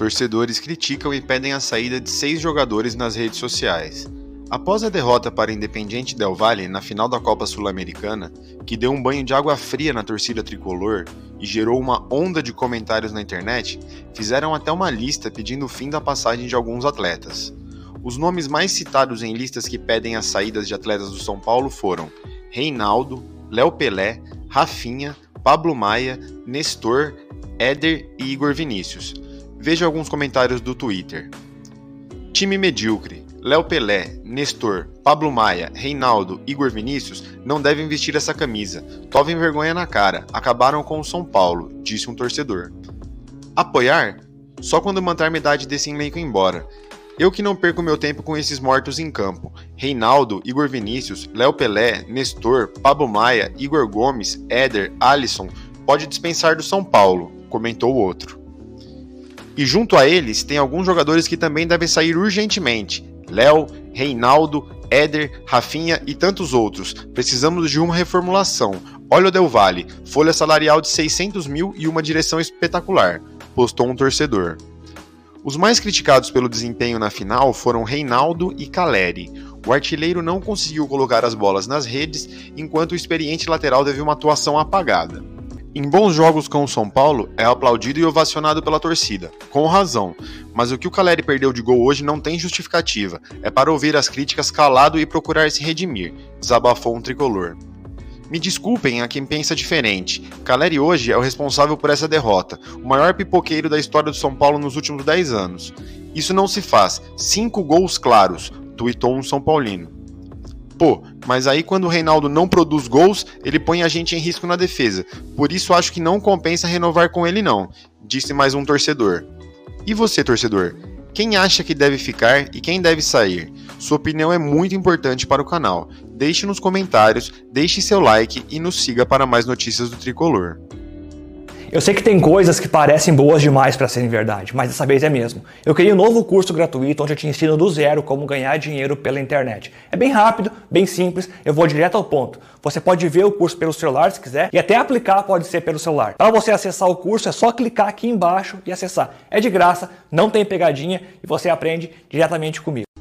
Torcedores criticam e pedem a saída de seis jogadores nas redes sociais. Após a derrota para Independiente Del Valle na final da Copa Sul-Americana, que deu um banho de água fria na torcida tricolor e gerou uma onda de comentários na internet, fizeram até uma lista pedindo o fim da passagem de alguns atletas. Os nomes mais citados em listas que pedem as saídas de atletas do São Paulo foram Reinaldo, Léo Pelé, Rafinha, Pablo Maia, Nestor, Éder e Igor Vinícius. Veja alguns comentários do Twitter. Time medíocre. Léo Pelé, Nestor, Pablo Maia, Reinaldo, Igor Vinícius não devem vestir essa camisa. Tovem vergonha na cara. Acabaram com o São Paulo, disse um torcedor. Apoiar? Só quando manter metade desse elenco embora. Eu que não perco meu tempo com esses mortos em campo. Reinaldo, Igor Vinícius, Léo Pelé, Nestor, Pablo Maia, Igor Gomes, Éder, Alisson, pode dispensar do São Paulo, comentou o outro. E junto a eles tem alguns jogadores que também devem sair urgentemente: Léo, Reinaldo, Éder, Rafinha e tantos outros. Precisamos de uma reformulação. Olha o Del Valle, folha salarial de 600 mil e uma direção espetacular, postou um torcedor. Os mais criticados pelo desempenho na final foram Reinaldo e Caleri. O artilheiro não conseguiu colocar as bolas nas redes, enquanto o experiente lateral teve uma atuação apagada. Em bons jogos com o São Paulo, é aplaudido e ovacionado pela torcida, com razão, mas o que o Caleri perdeu de gol hoje não tem justificativa, é para ouvir as críticas calado e procurar se redimir, desabafou um tricolor. Me desculpem a quem pensa diferente, Caleri hoje é o responsável por essa derrota, o maior pipoqueiro da história do São Paulo nos últimos 10 anos. Isso não se faz, cinco gols claros, tuitou um São Paulino. Pô, mas aí quando o Reinaldo não produz gols, ele põe a gente em risco na defesa. Por isso acho que não compensa renovar com ele não, disse mais um torcedor. E você, torcedor? Quem acha que deve ficar e quem deve sair? Sua opinião é muito importante para o canal. Deixe nos comentários, deixe seu like e nos siga para mais notícias do Tricolor. Eu sei que tem coisas que parecem boas demais para serem verdade, mas dessa vez é mesmo. Eu criei um novo curso gratuito onde eu te ensino do zero como ganhar dinheiro pela internet. É bem rápido, bem simples, eu vou direto ao ponto. Você pode ver o curso pelo celular se quiser e até aplicar pode ser pelo celular. Para você acessar o curso é só clicar aqui embaixo e acessar. É de graça, não tem pegadinha e você aprende diretamente comigo.